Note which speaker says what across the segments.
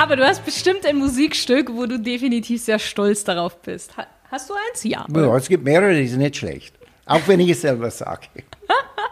Speaker 1: Aber du hast bestimmt ein Musikstück, wo du definitiv sehr stolz darauf bist. Hast du eins? Ja.
Speaker 2: ja es gibt mehrere, die sind nicht schlecht. Auch wenn ich es selber sage.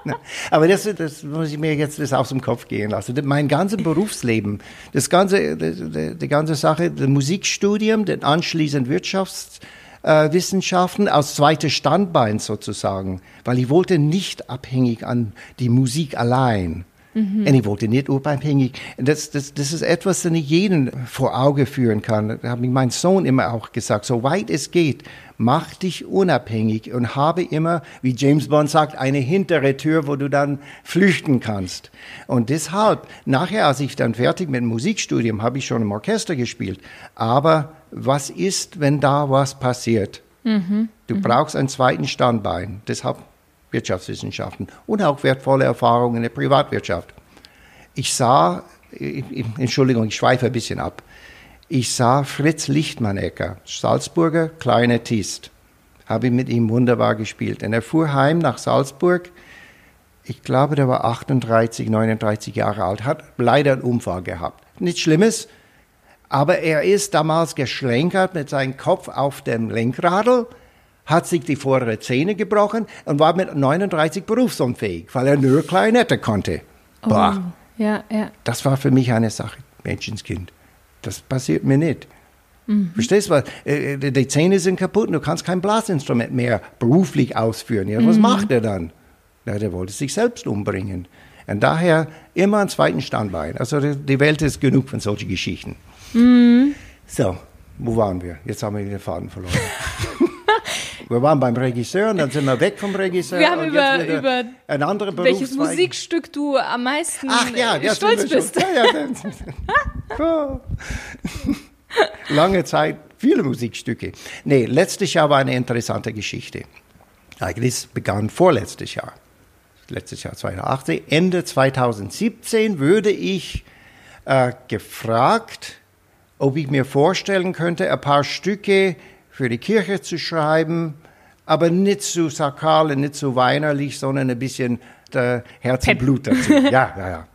Speaker 2: Aber das, das muss ich mir jetzt das aus dem Kopf gehen lassen. Mein ganzes Berufsleben, das ganze, die, die ganze Sache, das Musikstudium, dann anschließend Wirtschaftswissenschaften äh, aus zweiter Standbein sozusagen, weil ich wollte nicht abhängig an die Musik allein. Mhm. Und ich wollte nicht unabhängig. Das, das, das ist etwas, das ich jeden vor Auge führen kann. Da hat mir mein Sohn immer auch gesagt, so weit es geht, mach dich unabhängig und habe immer, wie James Bond sagt, eine hintere Tür, wo du dann flüchten kannst. Und deshalb, nachher, als ich dann fertig mit dem Musikstudium, habe ich schon im Orchester gespielt. Aber was ist, wenn da was passiert? Mhm. Du mhm. brauchst einen zweiten Standbein. Deshalb Wirtschaftswissenschaften und auch wertvolle Erfahrungen in der Privatwirtschaft. Ich sah, Entschuldigung, ich schweife ein bisschen ab. Ich sah Fritz Lichtmannecker, Salzburger, kleiner Tist. Habe mit ihm wunderbar gespielt. Und er fuhr heim nach Salzburg. Ich glaube, der war 38, 39 Jahre alt, hat leider einen Unfall gehabt. Nichts Schlimmes, aber er ist damals geschlenkert mit seinem Kopf auf dem Lenkradl hat sich die vordere Zähne gebrochen und war mit 39 berufsunfähig, weil er nur Klarinette konnte.
Speaker 1: Oh, ja, ja.
Speaker 2: Das war für mich eine Sache, Menschenskind. Das passiert mir nicht. Mhm. Verstehst du? Äh, äh, die Zähne sind kaputt und du kannst kein Blasinstrument mehr beruflich ausführen. Ja, was mhm. macht er dann? Ja, der wollte sich selbst umbringen. Und daher immer einen zweiten Standbein. Also die Welt ist genug von solchen Geschichten. Mhm. So, wo waren wir? Jetzt haben wir den Faden verloren. Wir waren beim Regisseur und dann sind wir weg vom Regisseur.
Speaker 1: Wir haben über, über ein anderer welches Musikstück du am meisten Ach, ja, stolz bist. Ja,
Speaker 2: ja, Lange Zeit, viele Musikstücke. Nee, letztes Jahr war eine interessante Geschichte. Eigentlich begann vorletztes Jahr. Letztes Jahr 2018. Ende 2017 würde ich äh, gefragt, ob ich mir vorstellen könnte, ein paar Stücke für die Kirche zu schreiben, aber nicht zu sakral, nicht zu weinerlich, sondern ein bisschen äh, Herz und Blut dazu. Ja, ja, ja.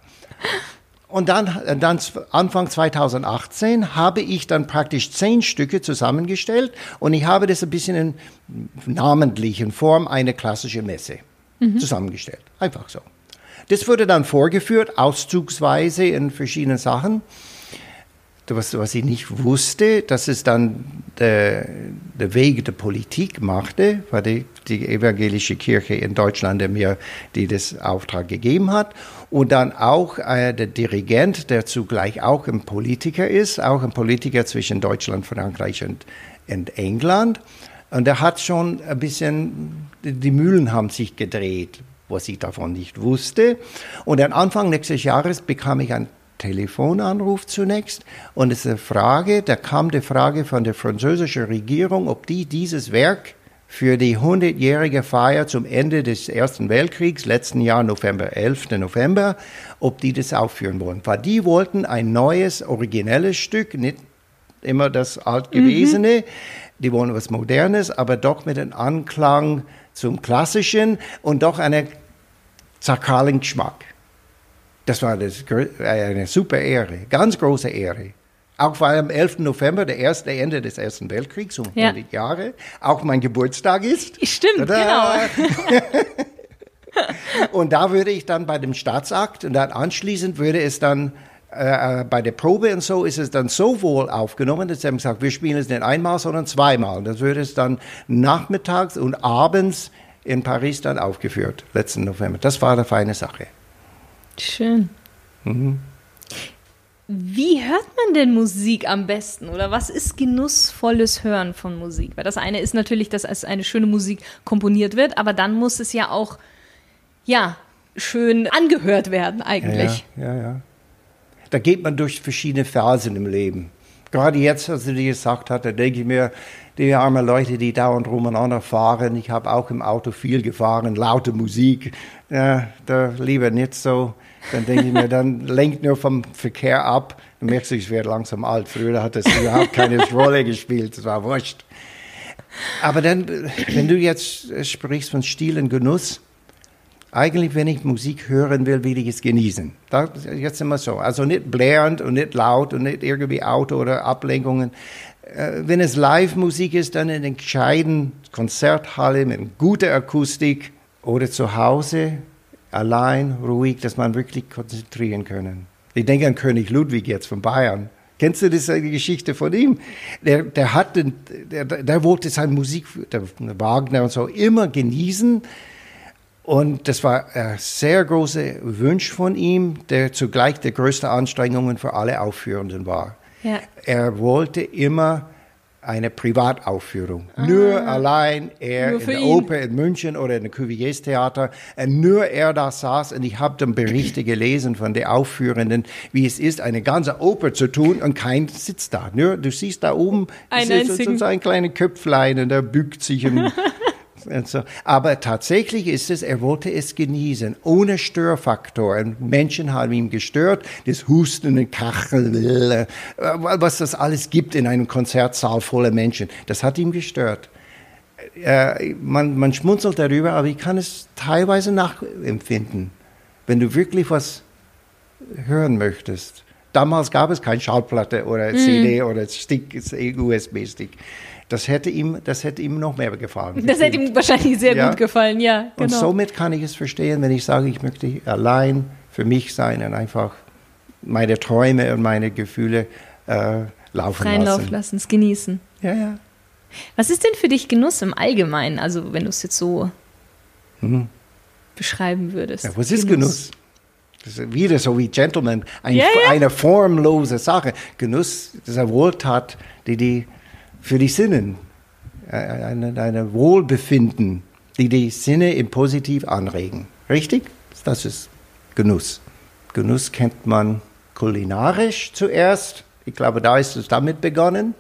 Speaker 2: Und dann, dann Anfang 2018 habe ich dann praktisch zehn Stücke zusammengestellt und ich habe das ein bisschen in namentlichen Form eine klassische Messe mhm. zusammengestellt. Einfach so. Das wurde dann vorgeführt, auszugsweise in verschiedenen Sachen was, was ich nicht wusste, dass es dann der, der Weg der Politik machte, war die, die evangelische Kirche in Deutschland, der mir die das Auftrag gegeben hat. Und dann auch äh, der Dirigent, der zugleich auch ein Politiker ist, auch ein Politiker zwischen Deutschland, Frankreich und, und England. Und er hat schon ein bisschen, die Mühlen haben sich gedreht, was ich davon nicht wusste. Und am Anfang nächstes Jahres bekam ich ein Telefonanruf zunächst und es ist eine Frage, da kam die Frage von der französischen Regierung, ob die dieses Werk für die 100-jährige Feier zum Ende des Ersten Weltkriegs, letzten Jahr November, 11. November, ob die das aufführen wollen. Weil die wollten ein neues, originelles Stück, nicht immer das altgewesene, mhm. die wollen was Modernes, aber doch mit einem Anklang zum Klassischen und doch einen sakralen Geschmack. Das war das, eine super Ehre, ganz große Ehre. Auch weil am 11. November, der erste Ende des Ersten Weltkriegs, um ja. 100 Jahre, auch mein Geburtstag ist.
Speaker 1: Stimmt, Tada! genau.
Speaker 2: und da würde ich dann bei dem Staatsakt und dann anschließend würde es dann äh, äh, bei der Probe und so ist es dann so wohl aufgenommen, dass sie haben gesagt, wir spielen es nicht einmal, sondern zweimal. Das würde es dann nachmittags und abends in Paris dann aufgeführt, letzten November. Das war eine feine Sache.
Speaker 1: Schön. Mhm. Wie hört man denn Musik am besten? Oder was ist genussvolles Hören von Musik? Weil das eine ist natürlich, dass es eine schöne Musik komponiert wird, aber dann muss es ja auch, ja, schön angehört werden eigentlich.
Speaker 2: Ja, ja, ja. Da geht man durch verschiedene Phasen im Leben. Gerade jetzt, als du dir gesagt hast, da denke ich mir, die armen Leute, die dauernd rumeinander fahren. Ich habe auch im Auto viel gefahren, laute Musik. Ja, da lieber nicht so. Dann denke ich mir, dann lenkt nur vom Verkehr ab. Dann merkst du, ich werde langsam alt. Früher hat das überhaupt keine Rolle gespielt. Das war wurscht. Aber dann, wenn du jetzt sprichst von Stil und Genuss, eigentlich, wenn ich Musik hören will, will ich es genießen. Das ist jetzt immer so. Also nicht blärend und nicht laut und nicht irgendwie Auto oder Ablenkungen. Äh, wenn es Live-Musik ist, dann in einer gescheiten Konzerthalle mit guter Akustik oder zu Hause, allein, ruhig, dass man wirklich konzentrieren können. Ich denke an König Ludwig jetzt von Bayern. Kennst du das, die Geschichte von ihm? Der, der, hat den, der, der wollte seine Musik, der Wagner und so, immer genießen. Und das war ein sehr großer Wunsch von ihm, der zugleich der größte Anstrengungen für alle Aufführenden war. Ja. Er wollte immer eine Privataufführung. Ah, nur allein er nur in der ihn. Oper in München oder in der Cuviers Theater. Und nur er da saß und ich habe dann Berichte gelesen von den Aufführenden, wie es ist, eine ganze Oper zu tun und kein sitzt da. Nur, du siehst da oben, ein, ist so ein kleines Köpflein und der bückt sich und So. Aber tatsächlich ist es, er wollte es genießen, ohne Störfaktoren. Menschen haben ihn gestört, das Husten und Kachel, äh, was das alles gibt in einem Konzertsaal voller Menschen. Das hat ihn gestört. Äh, man, man schmunzelt darüber, aber ich kann es teilweise nachempfinden, wenn du wirklich was hören möchtest. Damals gab es keine Schallplatte oder CD mm. oder Stick, USB-Stick. Das hätte ihm, das hätte ihm noch mehr gefallen.
Speaker 1: Das hätte ihm wahrscheinlich sehr ja. gut gefallen, ja.
Speaker 2: Genau. Und somit kann ich es verstehen, wenn ich sage, ich möchte allein für mich sein und einfach meine Träume und meine Gefühle äh, laufen
Speaker 1: Freien lassen. Lauf lassen, es genießen.
Speaker 2: Ja, ja.
Speaker 1: Was ist denn für dich Genuss im Allgemeinen? Also wenn du es jetzt so mhm. beschreiben würdest.
Speaker 2: Ja, was ist Genuss? Das ist wieder so wie Gentleman, ein, ja, ja. eine formlose Sache. Genuss das ist eine Wohltat, die die für die Sinne, äh, ein, ein Wohlbefinden, die die Sinne im Positiv anregen. Richtig? Das ist Genuss. Genuss kennt man kulinarisch zuerst. Ich glaube, da ist es damit begonnen.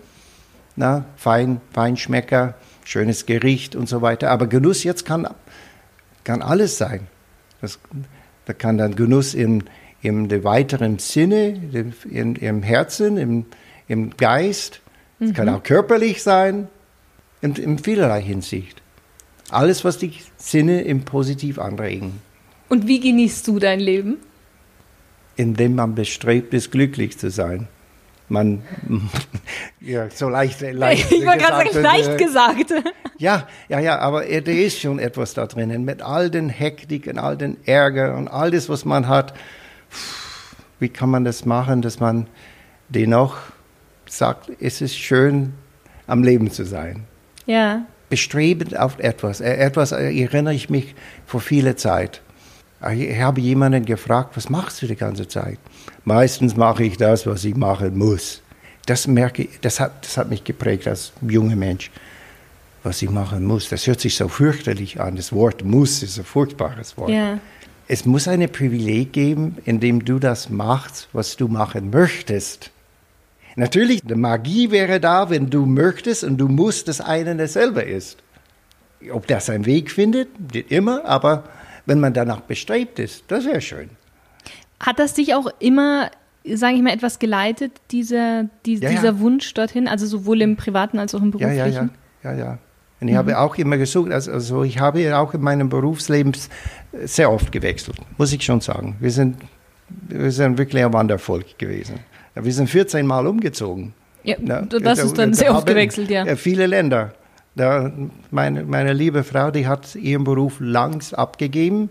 Speaker 2: Na, Fein, Feinschmecker, schönes Gericht und so weiter. Aber Genuss jetzt kann, kann alles sein. Das, da kann dann Genuss im, im weiteren Sinne, im, im Herzen, im, im Geist, es mhm. kann auch körperlich sein, in, in vielerlei Hinsicht. Alles, was die Sinne im Positiv anregen.
Speaker 1: Und wie genießt du dein Leben?
Speaker 2: Indem man bestrebt ist, glücklich zu sein. Man, ja, so leicht, leicht
Speaker 1: Ich war gerade sagen, leicht äh, gesagt.
Speaker 2: Ja, ja, ja, aber da ist schon etwas da drinnen. Mit all den Hektik und all den Ärger und all das, was man hat. Wie kann man das machen, dass man dennoch sagt, es ist schön, am Leben zu sein.
Speaker 1: Ja.
Speaker 2: Bestrebend auf etwas. Äh, etwas äh, erinnere ich mich vor vieler Zeit. Ich habe jemanden gefragt, was machst du die ganze Zeit? Meistens mache ich das, was ich machen muss. Das merke ich, das hat, das hat mich geprägt als junger Mensch. Was ich machen muss, das hört sich so fürchterlich an. Das Wort muss ist ein furchtbares Wort. Ja. Es muss ein Privileg geben, in dem du das machst, was du machen möchtest. Natürlich, die Magie wäre da, wenn du möchtest und du musst, dass einer dasselbe ist. Ob das einen Weg findet, nicht immer, aber wenn man danach bestrebt ist, das wäre schön.
Speaker 1: Hat das dich auch immer, sage ich mal, etwas geleitet, dieser, die, ja, dieser ja. Wunsch dorthin, also sowohl im privaten als auch im beruflichen?
Speaker 2: Ja, ja, ja. ja, ja. Und ich mhm. habe auch immer gesucht, also, also ich habe auch in meinem Berufsleben sehr oft gewechselt, muss ich schon sagen. Wir sind, wir sind wirklich ein Wandervolk gewesen. Ja, wir sind 14 Mal umgezogen.
Speaker 1: Ja, ja das da, ist dann da, sehr oft gewechselt, ja.
Speaker 2: Viele Länder. Da, meine, meine liebe Frau, die hat ihren Beruf langs abgegeben,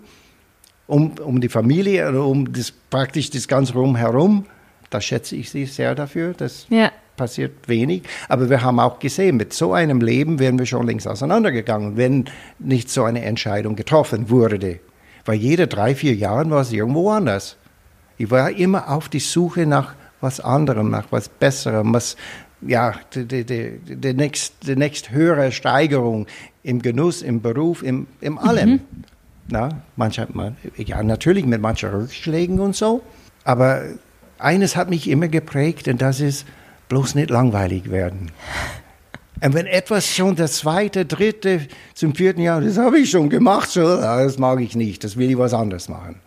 Speaker 2: um, um die Familie, um das, praktisch das ganze Rumherum. Da schätze ich sie sehr dafür. Das ja. passiert wenig. Aber wir haben auch gesehen, mit so einem Leben wären wir schon längst auseinandergegangen, wenn nicht so eine Entscheidung getroffen wurde. Weil jede drei, vier Jahre war es irgendwo anders. Ich war immer auf die Suche nach was anderem, nach was Besserem, was, ja, die, die, die, die, nächst, die nächst höhere Steigerung im Genuss, im Beruf, im, im allem. Mhm. Na, manche, ja, natürlich mit manchen Rückschlägen und so, aber eines hat mich immer geprägt und das ist bloß nicht langweilig werden. Und wenn etwas schon das zweite, dritte, zum vierten Jahr, das habe ich schon gemacht, so, das mag ich nicht, das will ich was anderes machen.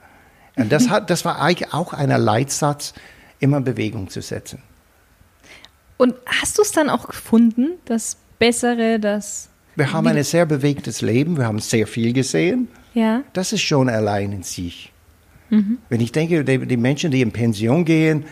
Speaker 2: Und das, hat, das war eigentlich auch ein Leitsatz immer in Bewegung zu setzen.
Speaker 1: Und hast du es dann auch gefunden, das Bessere, das.
Speaker 2: Wir haben ein sehr bewegtes Leben, wir haben sehr viel gesehen.
Speaker 1: Ja.
Speaker 2: Das ist schon allein in sich. Mhm. Wenn ich denke, die, die, Menschen, die in Pension gehen,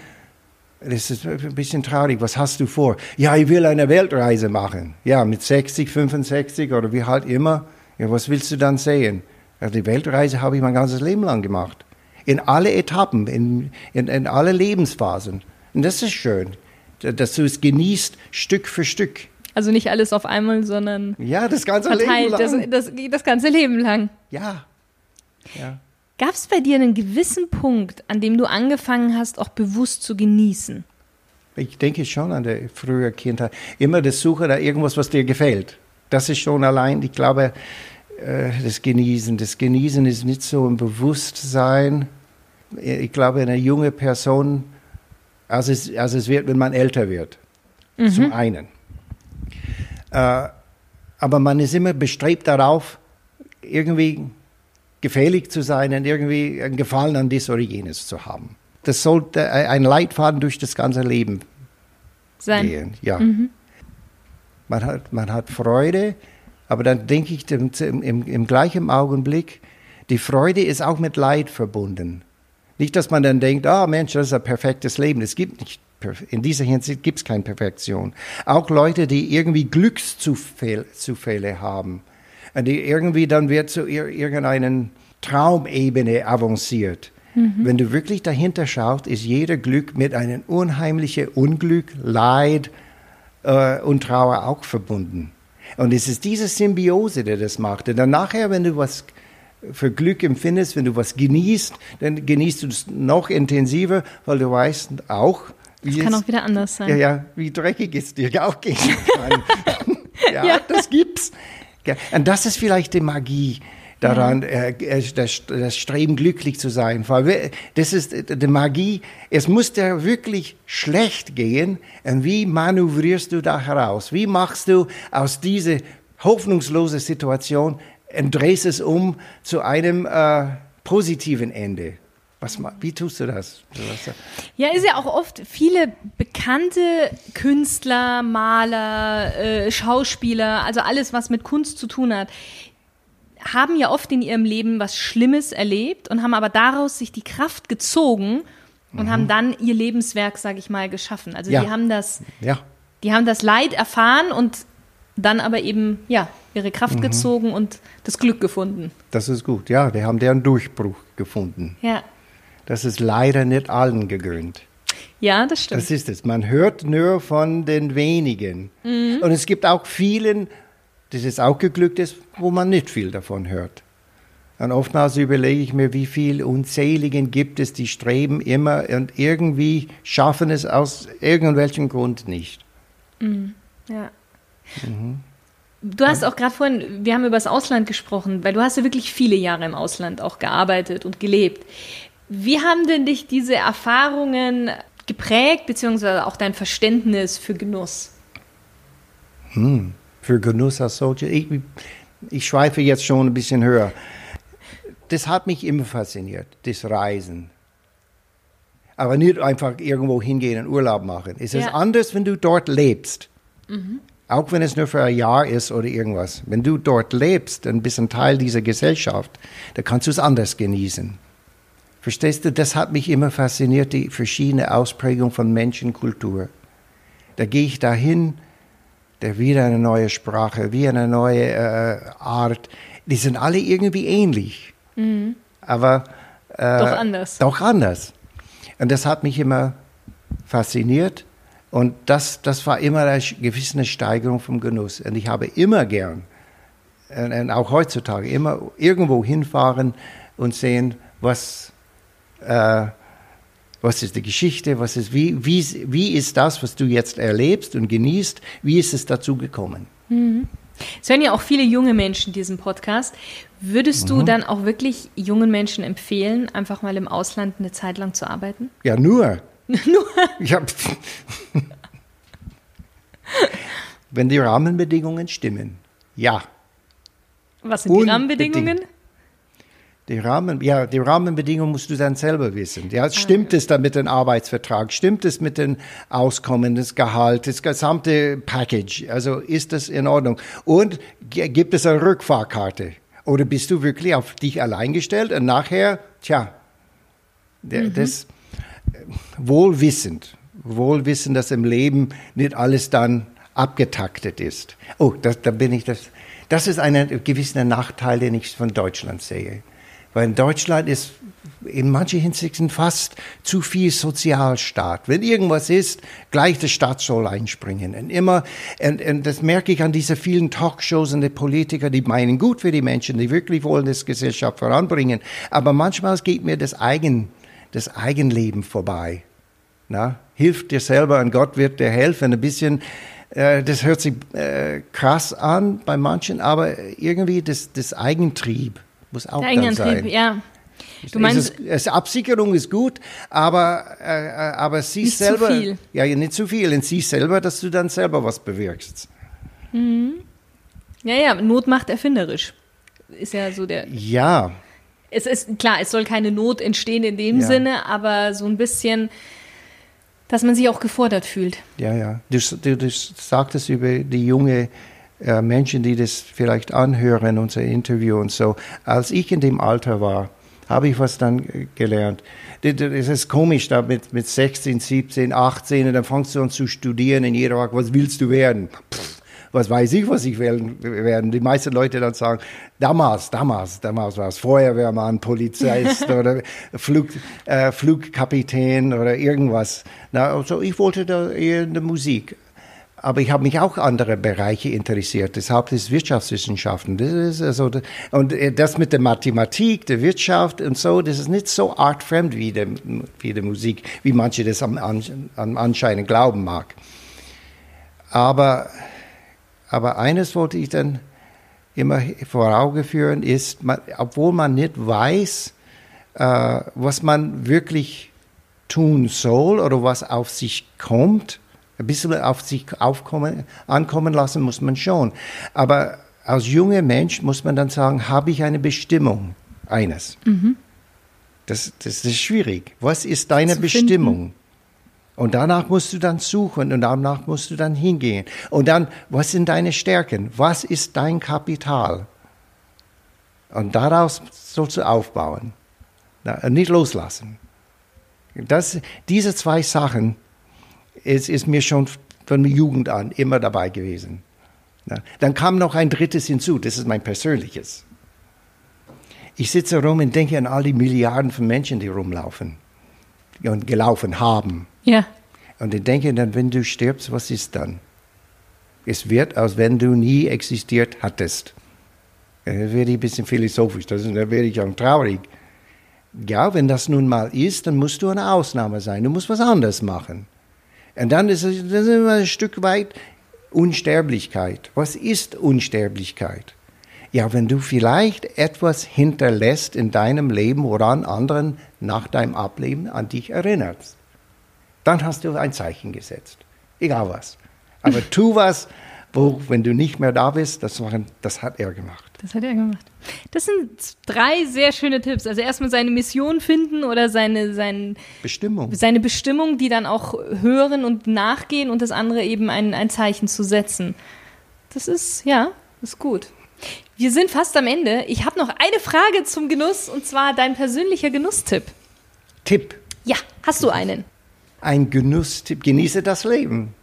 Speaker 2: das ist ein bisschen traurig. Was hast du vor? Ja, ich will eine Weltreise machen. Ja, mit 60, 65 oder wie halt immer. Ja, was willst du dann sehen? Ja, die Weltreise habe ich mein ganzes Leben lang gemacht. In alle Etappen, in, in, in alle Lebensphasen. Und das ist schön, dass du es genießt, Stück für Stück.
Speaker 1: Also nicht alles auf einmal, sondern
Speaker 2: ja, das ganze verteilt,
Speaker 1: Leben lang. Das, das, das ganze Leben lang.
Speaker 2: Ja.
Speaker 1: ja. Gab es bei dir einen gewissen Punkt, an dem du angefangen hast, auch bewusst zu genießen?
Speaker 2: Ich denke schon an die frühe Kindheit. Immer das Suche nach irgendwas, was dir gefällt. Das ist schon allein, ich glaube, äh, das Genießen. Das Genießen ist nicht so ein Bewusstsein. Ich glaube, eine junge Person, als es, als es wird, wenn man älter wird. Mhm. Zum einen. Äh, aber man ist immer bestrebt darauf, irgendwie gefährlich zu sein und irgendwie einen Gefallen an dies oder jenes zu haben. Das sollte ein Leitfaden durch das ganze Leben sein. gehen. Ja. Mhm. Man, hat, man hat Freude, aber dann denke ich im, im, im gleichen Augenblick, die Freude ist auch mit Leid verbunden. Nicht, dass man dann denkt, ah oh Mensch, das ist ein perfektes Leben. Es gibt nicht in dieser Hinsicht gibt es keine Perfektion. Auch Leute, die irgendwie Glückszufälle haben, die irgendwie dann wird zu irgendeiner Traumebene avanciert. Mhm. Wenn du wirklich dahinter schaust, ist jeder Glück mit einem unheimlichen Unglück, Leid äh, und Trauer auch verbunden. Und es ist diese Symbiose, die das macht. Und dann nachher, wenn du was für Glück empfindest, wenn du was genießt, dann genießt du es noch intensiver, weil du weißt auch,
Speaker 1: das kann auch wieder anders sein.
Speaker 2: Ja, ja, wie dreckig es dir auch kann. ja, ja, das gibt's. Und das ist vielleicht die Magie daran, das, das, Streben, glücklich zu sein. Das ist die Magie. Es muss dir wirklich schlecht gehen. Und wie manövrierst du da heraus? Wie machst du aus dieser hoffnungslosen Situation und drehst es um zu einem äh, positiven Ende? Was, wie tust du das?
Speaker 1: Ja, ist ja auch oft viele bekannte Künstler, Maler, äh, Schauspieler, also alles, was mit Kunst zu tun hat, haben ja oft in ihrem Leben was Schlimmes erlebt und haben aber daraus sich die Kraft gezogen und mhm. haben dann ihr Lebenswerk, sage ich mal, geschaffen. Also ja. die haben das, ja. die haben das Leid erfahren und dann aber eben ja ihre Kraft mhm. gezogen und das Glück gefunden.
Speaker 2: Das ist gut, ja, die haben deren Durchbruch gefunden.
Speaker 1: Ja.
Speaker 2: Das ist leider nicht allen gegönnt.
Speaker 1: Ja, das stimmt.
Speaker 2: Das ist es. Man hört nur von den wenigen. Mhm. Und es gibt auch vielen, das ist auch geglückt ist, wo man nicht viel davon hört. Und oftmals überlege ich mir, wie viele Unzähligen gibt es, die streben immer und irgendwie schaffen es aus irgendwelchem Grund nicht.
Speaker 1: Mhm. Ja. Mhm. Du hast auch gerade vorhin, wir haben über das Ausland gesprochen, weil du hast ja wirklich viele Jahre im Ausland auch gearbeitet und gelebt. Wie haben denn dich diese Erfahrungen geprägt, beziehungsweise auch dein Verständnis für Genuss?
Speaker 2: Hm, für Genuss als solcher. Ich, ich schweife jetzt schon ein bisschen höher. Das hat mich immer fasziniert, das Reisen. Aber nicht einfach irgendwo hingehen und Urlaub machen. Es ist ja. anders, wenn du dort lebst. Mhm. Auch wenn es nur für ein Jahr ist oder irgendwas. Wenn du dort lebst und bist ein Teil dieser Gesellschaft, dann kannst du es anders genießen. Verstehst du, das hat mich immer fasziniert, die verschiedene Ausprägung von Menschenkultur. Da gehe ich dahin, da wieder eine neue Sprache, wie eine neue äh, Art. Die sind alle irgendwie ähnlich, mhm. aber
Speaker 1: äh, doch anders.
Speaker 2: Doch anders. Und das hat mich immer fasziniert. Und das, das war immer eine gewisse Steigerung vom Genuss. Und ich habe immer gern, und auch heutzutage, immer irgendwo hinfahren und sehen, was äh, was ist die Geschichte, was ist, wie, wie, wie ist das, was du jetzt erlebst und genießt, wie ist es dazu gekommen?
Speaker 1: Mhm. Es hören ja auch viele junge Menschen diesen Podcast. Würdest du mhm. dann auch wirklich jungen Menschen empfehlen, einfach mal im Ausland eine Zeit lang zu arbeiten?
Speaker 2: Ja, nur. nur? Ja. Wenn die Rahmenbedingungen stimmen, ja.
Speaker 1: Was sind die Rahmenbedingungen?
Speaker 2: Die, Rahmen, ja, die Rahmenbedingungen musst du dann selber wissen. Ja, stimmt es dann mit dem Arbeitsvertrag? Stimmt es mit dem Auskommen, das Gehalt, das gesamte Package? Also ist das in Ordnung? Und gibt es eine Rückfahrkarte? Oder bist du wirklich auf dich allein gestellt und nachher, tja, mhm. das äh, wohlwissend, wohlwissend, dass im Leben nicht alles dann abgetaktet ist. Oh, das, da bin ich das. Das ist ein gewisser Nachteil, den ich von Deutschland sehe. Weil in Deutschland ist in manchen Hinsichten fast zu viel Sozialstaat. Wenn irgendwas ist, gleich der Staat soll einspringen. Und immer, und, und das merke ich an diese vielen Talkshows und die Politiker, die meinen gut für die Menschen, die wirklich wollen das Gesellschaft voranbringen. Aber manchmal geht mir das Eigen, das Eigenleben vorbei. Na? Hilf dir selber und Gott wird dir helfen. Ein bisschen, äh, das hört sich äh, krass an bei manchen, aber irgendwie das, das Eigentrieb muss auch der da sein.
Speaker 1: Ja.
Speaker 2: Du meinst, es, es, Absicherung ist gut, aber, äh, äh aber sie nicht selber. Zu viel. Ja, nicht zu viel. Und sie selber, dass du dann selber was bewirkst.
Speaker 1: Mhm. Ja, ja, Not macht erfinderisch. Ist ja so der.
Speaker 2: Ja.
Speaker 1: Es ist klar, es soll keine Not entstehen in dem ja. Sinne, aber so ein bisschen, dass man sich auch gefordert fühlt.
Speaker 2: Ja, ja. Du, du, du sagtest über die junge äh, Menschen, die das vielleicht anhören, unser Interview und so. Als ich in dem Alter war, habe ich was dann gelernt. Es ist komisch, da mit, mit 16, 17, 18, und dann fängst du an zu studieren und jeder fragt, was willst du werden? Pff, was weiß ich, was ich werden, werden. Die meisten Leute dann sagen, damals, damals, damals war es Feuerwehrmann, Polizist oder Flug, äh, Flugkapitän oder irgendwas. Na, also ich wollte da eher in der Musik. Aber ich habe mich auch andere Bereiche interessiert. Das Haupt ist Wirtschaftswissenschaften. Das ist also, und äh, das mit der Mathematik, der Wirtschaft und so, das ist nicht so artfremd wie die, wie die Musik, wie manche das am, am Anschein glauben mag. Aber, aber eines wollte ich dann immer vor Augen führen, ist, obwohl man nicht weiß, äh, was man wirklich tun soll oder was auf sich kommt, ein bisschen auf sich aufkommen, ankommen lassen muss man schon. Aber als junger Mensch muss man dann sagen, habe ich eine Bestimmung? Eines. Mhm. Das, das ist schwierig. Was ist deine Bestimmung? Finden. Und danach musst du dann suchen und danach musst du dann hingehen. Und dann, was sind deine Stärken? Was ist dein Kapital? Und daraus sollst du aufbauen. nicht loslassen. Das, diese zwei Sachen es ist mir schon von der Jugend an immer dabei gewesen. Dann kam noch ein drittes hinzu, das ist mein persönliches. Ich sitze rum und denke an all die Milliarden von Menschen, die rumlaufen und gelaufen haben.
Speaker 1: Ja.
Speaker 2: Und ich denke dann, wenn du stirbst, was ist dann? Es wird, als wenn du nie existiert hattest. Da werde ich ein bisschen philosophisch, da werde ich auch traurig. Ja, wenn das nun mal ist, dann musst du eine Ausnahme sein. Du musst was anderes machen. Und dann ist es das ist immer ein Stück weit Unsterblichkeit. Was ist Unsterblichkeit? Ja, wenn du vielleicht etwas hinterlässt in deinem Leben, woran anderen nach deinem Ableben an dich erinnerst, dann hast du ein Zeichen gesetzt. Egal was. Aber tu was, wo, wenn du nicht mehr da bist, das, waren, das hat er gemacht.
Speaker 1: Das hat er gemacht. Das sind drei sehr schöne Tipps. Also erstmal seine Mission finden oder seine, sein,
Speaker 2: Bestimmung.
Speaker 1: seine Bestimmung, die dann auch hören und nachgehen und das andere eben ein, ein Zeichen zu setzen. Das ist, ja, ist gut. Wir sind fast am Ende. Ich habe noch eine Frage zum Genuss und zwar dein persönlicher Genusstipp.
Speaker 2: Tipp?
Speaker 1: Ja, hast du einen?
Speaker 2: Ein Genusstipp. Genieße das Leben.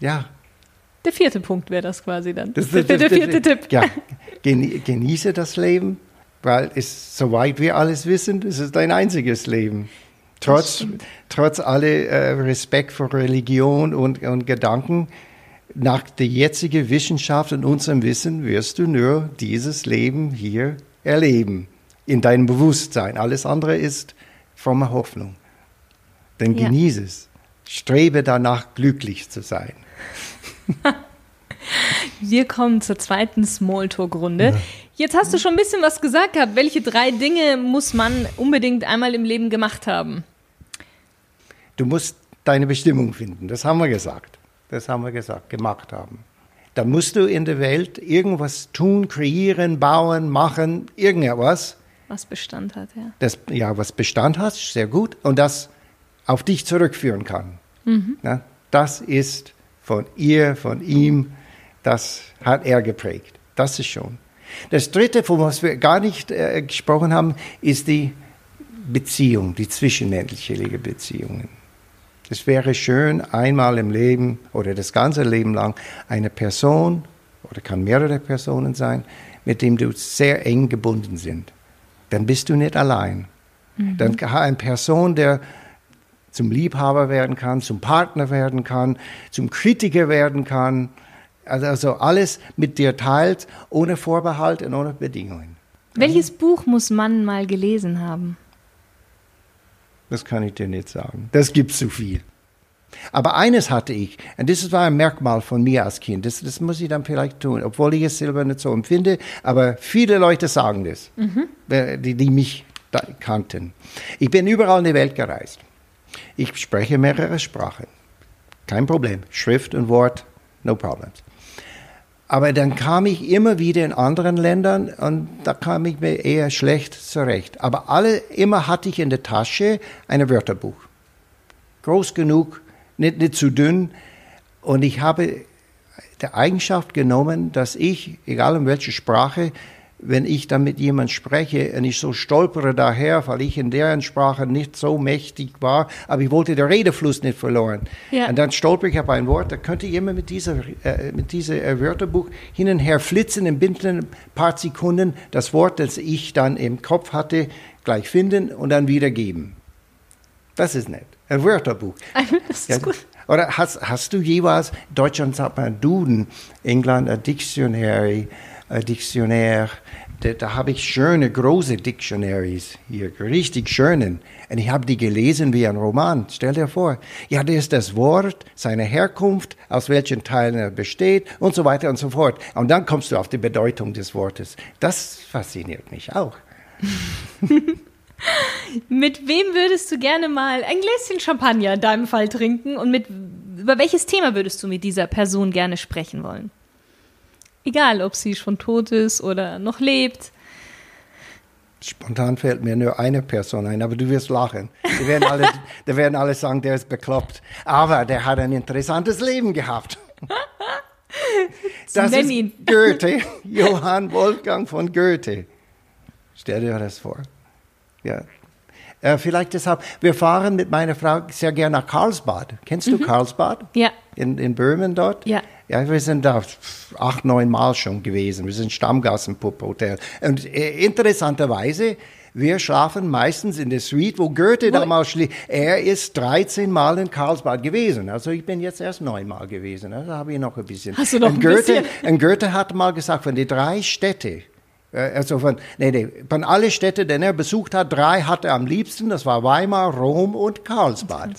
Speaker 2: Ja,
Speaker 1: der vierte Punkt wäre das quasi dann.
Speaker 2: Das, das, der, der, vierte das, Tipp. Ja, genieße das Leben, weil es, soweit wir alles wissen, es ist dein einziges Leben. Trotz, trotz alle äh, Respekt vor Religion und, und Gedanken, nach der jetzigen Wissenschaft und unserem Wissen wirst du nur dieses Leben hier erleben, in deinem Bewusstsein. Alles andere ist fromme Hoffnung. Dann ja. genieße es. Strebe danach, glücklich zu sein.
Speaker 1: Wir kommen zur zweiten Smalltalk-Runde. Ja. Jetzt hast du schon ein bisschen was gesagt gehabt. Welche drei Dinge muss man unbedingt einmal im Leben gemacht haben?
Speaker 2: Du musst deine Bestimmung finden. Das haben wir gesagt. Das haben wir gesagt, gemacht haben. Da musst du in der Welt irgendwas tun, kreieren, bauen, machen, irgendetwas.
Speaker 1: Was Bestand hat, ja.
Speaker 2: Das, ja, was Bestand hat, sehr gut. Und das auf dich zurückführen kann. Mhm. Ja, das ist von ihr, von ihm, das hat er geprägt. Das ist schon. Das Dritte, von was wir gar nicht äh, gesprochen haben, ist die Beziehung, die zwischenmenschliche Beziehungen. Es wäre schön, einmal im Leben oder das ganze Leben lang eine Person oder kann mehrere Personen sein, mit dem du sehr eng gebunden sind. Dann bist du nicht allein. Mhm. Dann eine Person, der zum Liebhaber werden kann, zum Partner werden kann, zum Kritiker werden kann. Also, also alles mit dir teilt, ohne Vorbehalt und ohne Bedingungen.
Speaker 1: Welches Buch muss man mal gelesen haben?
Speaker 2: Das kann ich dir nicht sagen. Das gibt zu viel. Aber eines hatte ich, und das war ein Merkmal von mir als Kind, das, das muss ich dann vielleicht tun, obwohl ich es selber nicht so empfinde, aber viele Leute sagen das, mhm. die, die mich kannten. Ich bin überall in die Welt gereist. Ich spreche mehrere Sprachen. Kein Problem. Schrift und Wort, no problems. Aber dann kam ich immer wieder in anderen Ländern und da kam ich mir eher schlecht zurecht. Aber alle, immer hatte ich in der Tasche ein Wörterbuch. Groß genug, nicht, nicht zu dünn. Und ich habe die Eigenschaft genommen, dass ich, egal in welcher Sprache, wenn ich dann mit jemand spreche und ich so stolpere daher, weil ich in deren Sprache nicht so mächtig war, aber ich wollte den Redefluss nicht verloren. Ja. Und dann stolper ich auf ein Wort, da könnte ich immer mit dieser, äh, mit diesem äh, Wörterbuch hin und her flitzen, in binnen ein paar Sekunden das Wort, das ich dann im Kopf hatte, gleich finden und dann wiedergeben. Das ist nett. Ein Wörterbuch. Das ist ja, gut. Oder hast, hast du jeweils, Deutschland sagt man Duden, England ein Dictionary, ein Dictionär, da, da habe ich schöne, große Dictionaries hier, richtig schönen. Und ich habe die gelesen wie ein Roman. Stell dir vor. Ja, da ist das Wort, seine Herkunft, aus welchen Teilen er besteht und so weiter und so fort. Und dann kommst du auf die Bedeutung des Wortes. Das fasziniert mich auch.
Speaker 1: mit wem würdest du gerne mal ein Gläschen Champagner in deinem Fall trinken und mit, über welches Thema würdest du mit dieser Person gerne sprechen wollen? Egal, ob sie schon tot ist oder noch lebt.
Speaker 2: Spontan fällt mir nur eine Person ein, aber du wirst lachen. Die werden alle, die werden alle sagen, der ist bekloppt. Aber der hat ein interessantes Leben gehabt. Das ist ihn. Goethe, Johann Wolfgang von Goethe. Stell dir das vor. Ja. Äh, vielleicht deshalb, wir fahren mit meiner Frau sehr gerne nach Karlsbad. Kennst du mhm. Karlsbad?
Speaker 1: Ja.
Speaker 2: In, in Böhmen dort?
Speaker 1: Ja.
Speaker 2: Ja, wir sind da acht, neun Mal schon gewesen. Wir sind Stammgast im Hotel. Und äh, interessanterweise, wir schlafen meistens in der Suite, wo Goethe wo damals schlief. Er ist 13 Mal in Karlsbad gewesen. Also ich bin jetzt erst neun Mal gewesen. Also habe ich noch ein bisschen.
Speaker 1: Hast du noch
Speaker 2: und
Speaker 1: ein
Speaker 2: Goethe,
Speaker 1: bisschen?
Speaker 2: Und Goethe hat mal gesagt, von den drei Städten, äh, also von, nee, nee, von alle Städte, die er besucht hat, drei hatte er am liebsten. Das war Weimar, Rom und Karlsbad.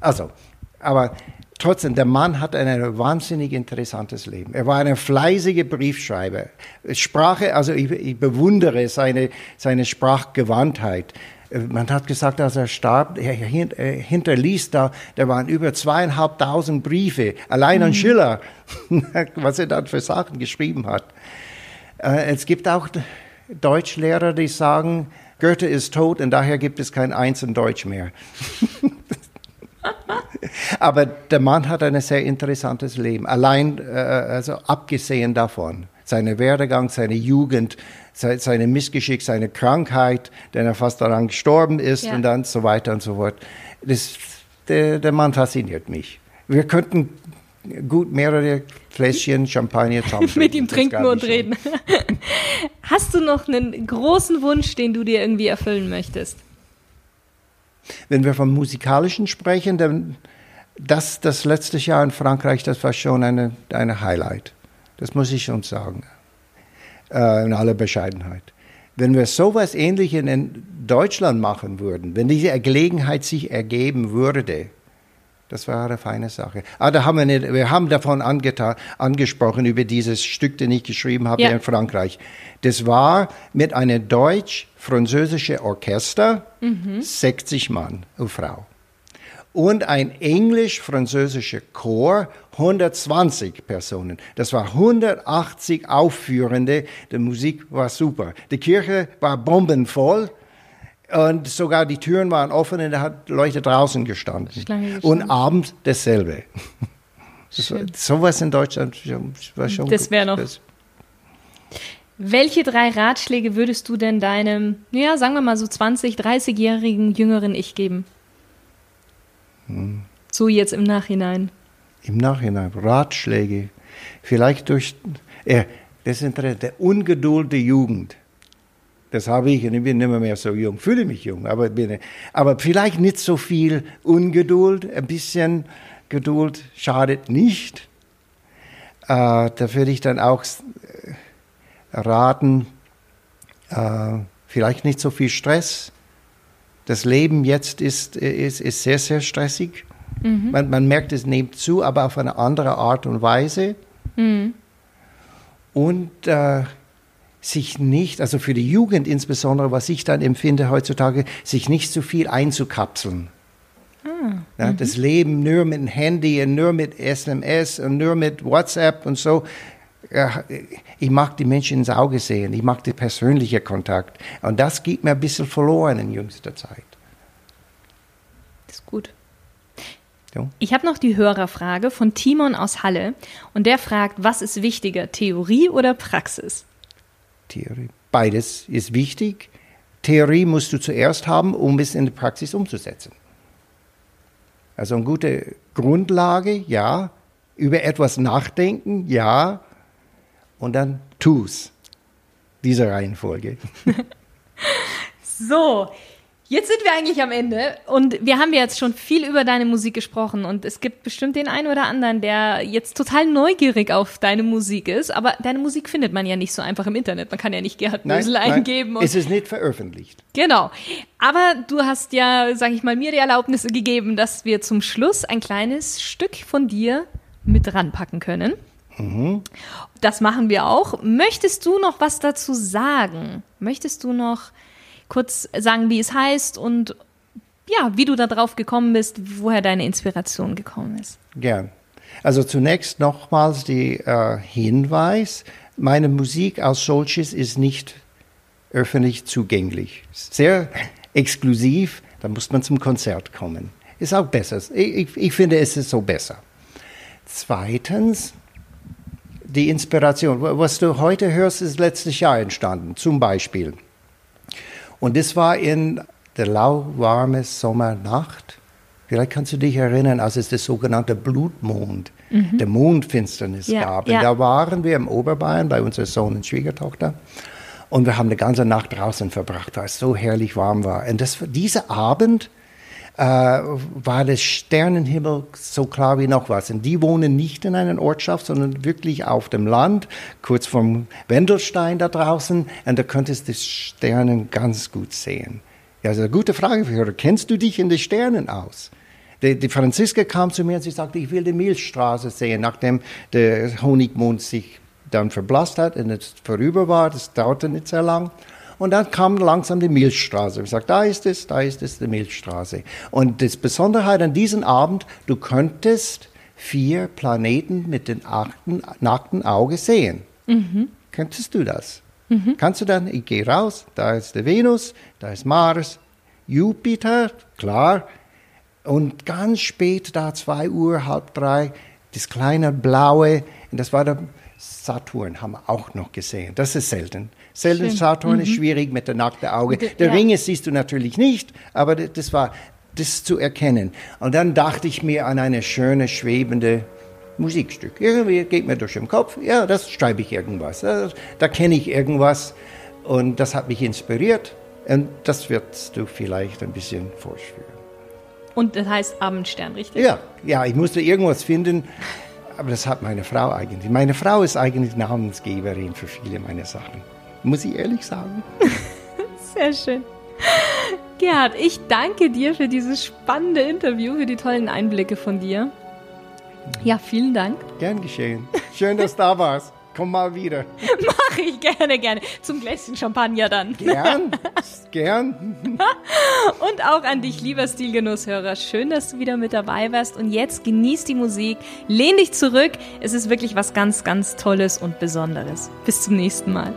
Speaker 2: Also, aber trotzdem, der Mann hat ein wahnsinnig interessantes Leben. Er war ein fleißiger Briefschreiber. Sprache, also ich, ich bewundere seine, seine Sprachgewandtheit. Man hat gesagt, als er starb, er hinterließ da, da waren über zweieinhalbtausend Briefe, allein an mhm. Schiller, was er dann für Sachen geschrieben hat. Äh, es gibt auch Deutschlehrer, die sagen, Goethe ist tot und daher gibt es kein Eins in Deutsch mehr. Aber der Mann hat ein sehr interessantes Leben. Allein, äh, also abgesehen davon, seine Werdegang, seine Jugend, seine Missgeschick, seine Krankheit, denn er fast daran gestorben ist ja. und dann so weiter und so fort. Das, der, der Mann fasziniert mich. Wir könnten gut mehrere Fläschchen Champagner zusammen
Speaker 1: Mit ihm trinken und reden. Hast du noch einen großen Wunsch, den du dir irgendwie erfüllen möchtest?
Speaker 2: Wenn wir vom Musikalischen sprechen, dann das, das letzte Jahr in Frankreich, das war schon eine, eine Highlight. Das muss ich schon sagen. Äh, in aller Bescheidenheit. Wenn wir sowas Ähnliches in Deutschland machen würden, wenn diese Gelegenheit sich ergeben würde, das war eine feine Sache. Ah, da haben wir, nicht, wir haben davon angetan, angesprochen, über dieses Stück, das ich geschrieben habe ja. in Frankreich. Das war mit einem deutsch-französischen Orchester, mhm. 60 Mann und Frau. Und ein englisch-französischer Chor, 120 Personen. Das war 180 Aufführende. Die Musik war super. Die Kirche war bombenvoll. Und sogar die Türen waren offen und da hat Leute draußen gestanden. Und abends dasselbe. Das war, sowas in Deutschland war schon
Speaker 1: Das wäre noch. Welche drei Ratschläge würdest du denn deinem, ja, sagen wir mal so 20, 30-jährigen jüngeren Ich geben? Hm. So jetzt im Nachhinein.
Speaker 2: Im Nachhinein, Ratschläge. Vielleicht durch, äh, das ist der Ungeduld der Jugend. Das habe ich und ich bin nicht mehr so jung, fühle mich jung, aber, bin, aber vielleicht nicht so viel Ungeduld, ein bisschen Geduld schadet nicht. Äh, da würde ich dann auch raten, äh, vielleicht nicht so viel Stress. Das Leben jetzt ist, ist, ist sehr, sehr stressig. Mhm. Man, man, merkt, es nimmt zu, aber auf eine andere Art und Weise. Mhm. Und äh, sich nicht, also für die Jugend insbesondere, was ich dann empfinde heutzutage, sich nicht zu viel einzukapseln. Ah, ja, mhm. Das Leben nur mit dem Handy und nur mit SMS und nur mit WhatsApp und so. Ja, ich mag die Menschen ins Auge sehen, ich mag den persönlichen Kontakt. Und das geht mir ein bisschen verloren in jüngster Zeit.
Speaker 1: Das ist gut. Jo. Ich habe noch die Hörerfrage von Timon aus Halle und der fragt, was ist wichtiger, Theorie oder Praxis?
Speaker 2: Theorie. Beides ist wichtig. Theorie musst du zuerst haben, um es in der Praxis umzusetzen. Also eine gute Grundlage, ja. Über etwas nachdenken, ja. Und dann tu's. Diese Reihenfolge.
Speaker 1: so, Jetzt sind wir eigentlich am Ende und wir haben jetzt schon viel über deine Musik gesprochen und es gibt bestimmt den einen oder anderen, der jetzt total neugierig auf deine Musik ist, aber deine Musik findet man ja nicht so einfach im Internet. Man kann ja nicht Gerhard Mösel eingeben.
Speaker 2: Nein, es ist nicht veröffentlicht.
Speaker 1: Genau. Aber du hast ja, sag ich mal, mir die Erlaubnis gegeben, dass wir zum Schluss ein kleines Stück von dir mit ranpacken können. Mhm. Das machen wir auch. Möchtest du noch was dazu sagen? Möchtest du noch kurz sagen, wie es heißt und ja, wie du da drauf gekommen bist, woher deine Inspiration gekommen ist?
Speaker 2: Gern. Also zunächst nochmals der äh, Hinweis, meine Musik als solches ist nicht öffentlich zugänglich. Sehr exklusiv, da muss man zum Konzert kommen. Ist auch besser. Ich, ich finde, es ist so besser. Zweitens, die Inspiration. Was du heute hörst, ist letztes Jahr entstanden, zum Beispiel. Und das war in der lauwarme Sommernacht. Vielleicht kannst du dich erinnern, als es das sogenannte Blutmond, mhm. der Mondfinsternis ja, gab. Und ja. da waren wir im Oberbayern bei unserer Sohn und Schwiegertochter. Und wir haben eine ganze Nacht draußen verbracht, weil es so herrlich warm war. Und das, dieser Abend äh, war der Sternenhimmel so klar wie noch was. Und die wohnen nicht in einer Ortschaft, sondern wirklich auf dem Land, kurz vom Wendelstein da draußen. Und da könntest du die Sterne ganz gut sehen. Ja, also eine gute Frage für Hörer. Kennst du dich in den Sternen aus? Die, die Franziska kam zu mir und sie sagte, ich will die Milchstraße sehen, nachdem der Honigmond sich dann verblasst hat und es vorüber war. Das dauerte nicht sehr lang. Und dann kam langsam die Milchstraße. Ich sagte, da ist es, da ist es, die Milchstraße. Und das Besonderheit an diesem Abend, du könntest vier Planeten mit dem nackten Auge sehen. Mhm. Könntest du das? Mhm. Kannst du dann, ich gehe raus, da ist der Venus, da ist Mars, Jupiter, klar. Und ganz spät, da zwei Uhr, halb drei, das kleine blaue, das war der Saturn, haben wir auch noch gesehen. Das ist selten. Selten Saturn mhm. ist schwierig mit der nackten Auge. Der ja. Ringe siehst du natürlich nicht, aber das war das zu erkennen. Und dann dachte ich mir an eine schöne, schwebende Musikstück. Irgendwie geht mir durch den Kopf, ja, das schreibe ich irgendwas. Da, da kenne ich irgendwas und das hat mich inspiriert und das wirst du vielleicht ein bisschen vorspüren.
Speaker 1: Und das heißt Abendstern, richtig?
Speaker 2: Ja, ja, ich musste irgendwas finden, aber das hat meine Frau eigentlich. Meine Frau ist eigentlich Namensgeberin für viele meiner Sachen muss ich ehrlich sagen.
Speaker 1: Sehr schön. Gerhard, ich danke dir für dieses spannende Interview, für die tollen Einblicke von dir. Ja, vielen Dank.
Speaker 2: Gern geschehen. Schön, dass du da warst. Komm mal wieder.
Speaker 1: Mach ich gerne, gerne. Zum Gläschen Champagner dann.
Speaker 2: Gern, gern.
Speaker 1: Und auch an dich, lieber Stilgenusshörer. Schön, dass du wieder mit dabei warst. Und jetzt genieß die Musik. Lehn dich zurück. Es ist wirklich was ganz, ganz Tolles und Besonderes. Bis zum nächsten Mal.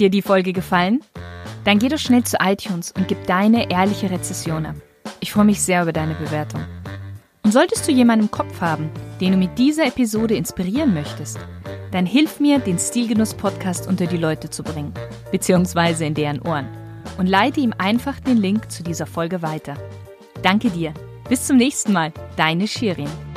Speaker 1: Dir die Folge gefallen? Dann geh doch schnell zu iTunes und gib deine ehrliche Rezession ab. Ich freue mich sehr über deine Bewertung. Und solltest du jemanden im Kopf haben, den du mit dieser Episode inspirieren möchtest, dann hilf mir, den Stilgenuss-Podcast unter die Leute zu bringen, beziehungsweise in deren Ohren. Und leite ihm einfach den Link zu dieser Folge weiter. Danke dir. Bis zum nächsten Mal. Deine Shirin.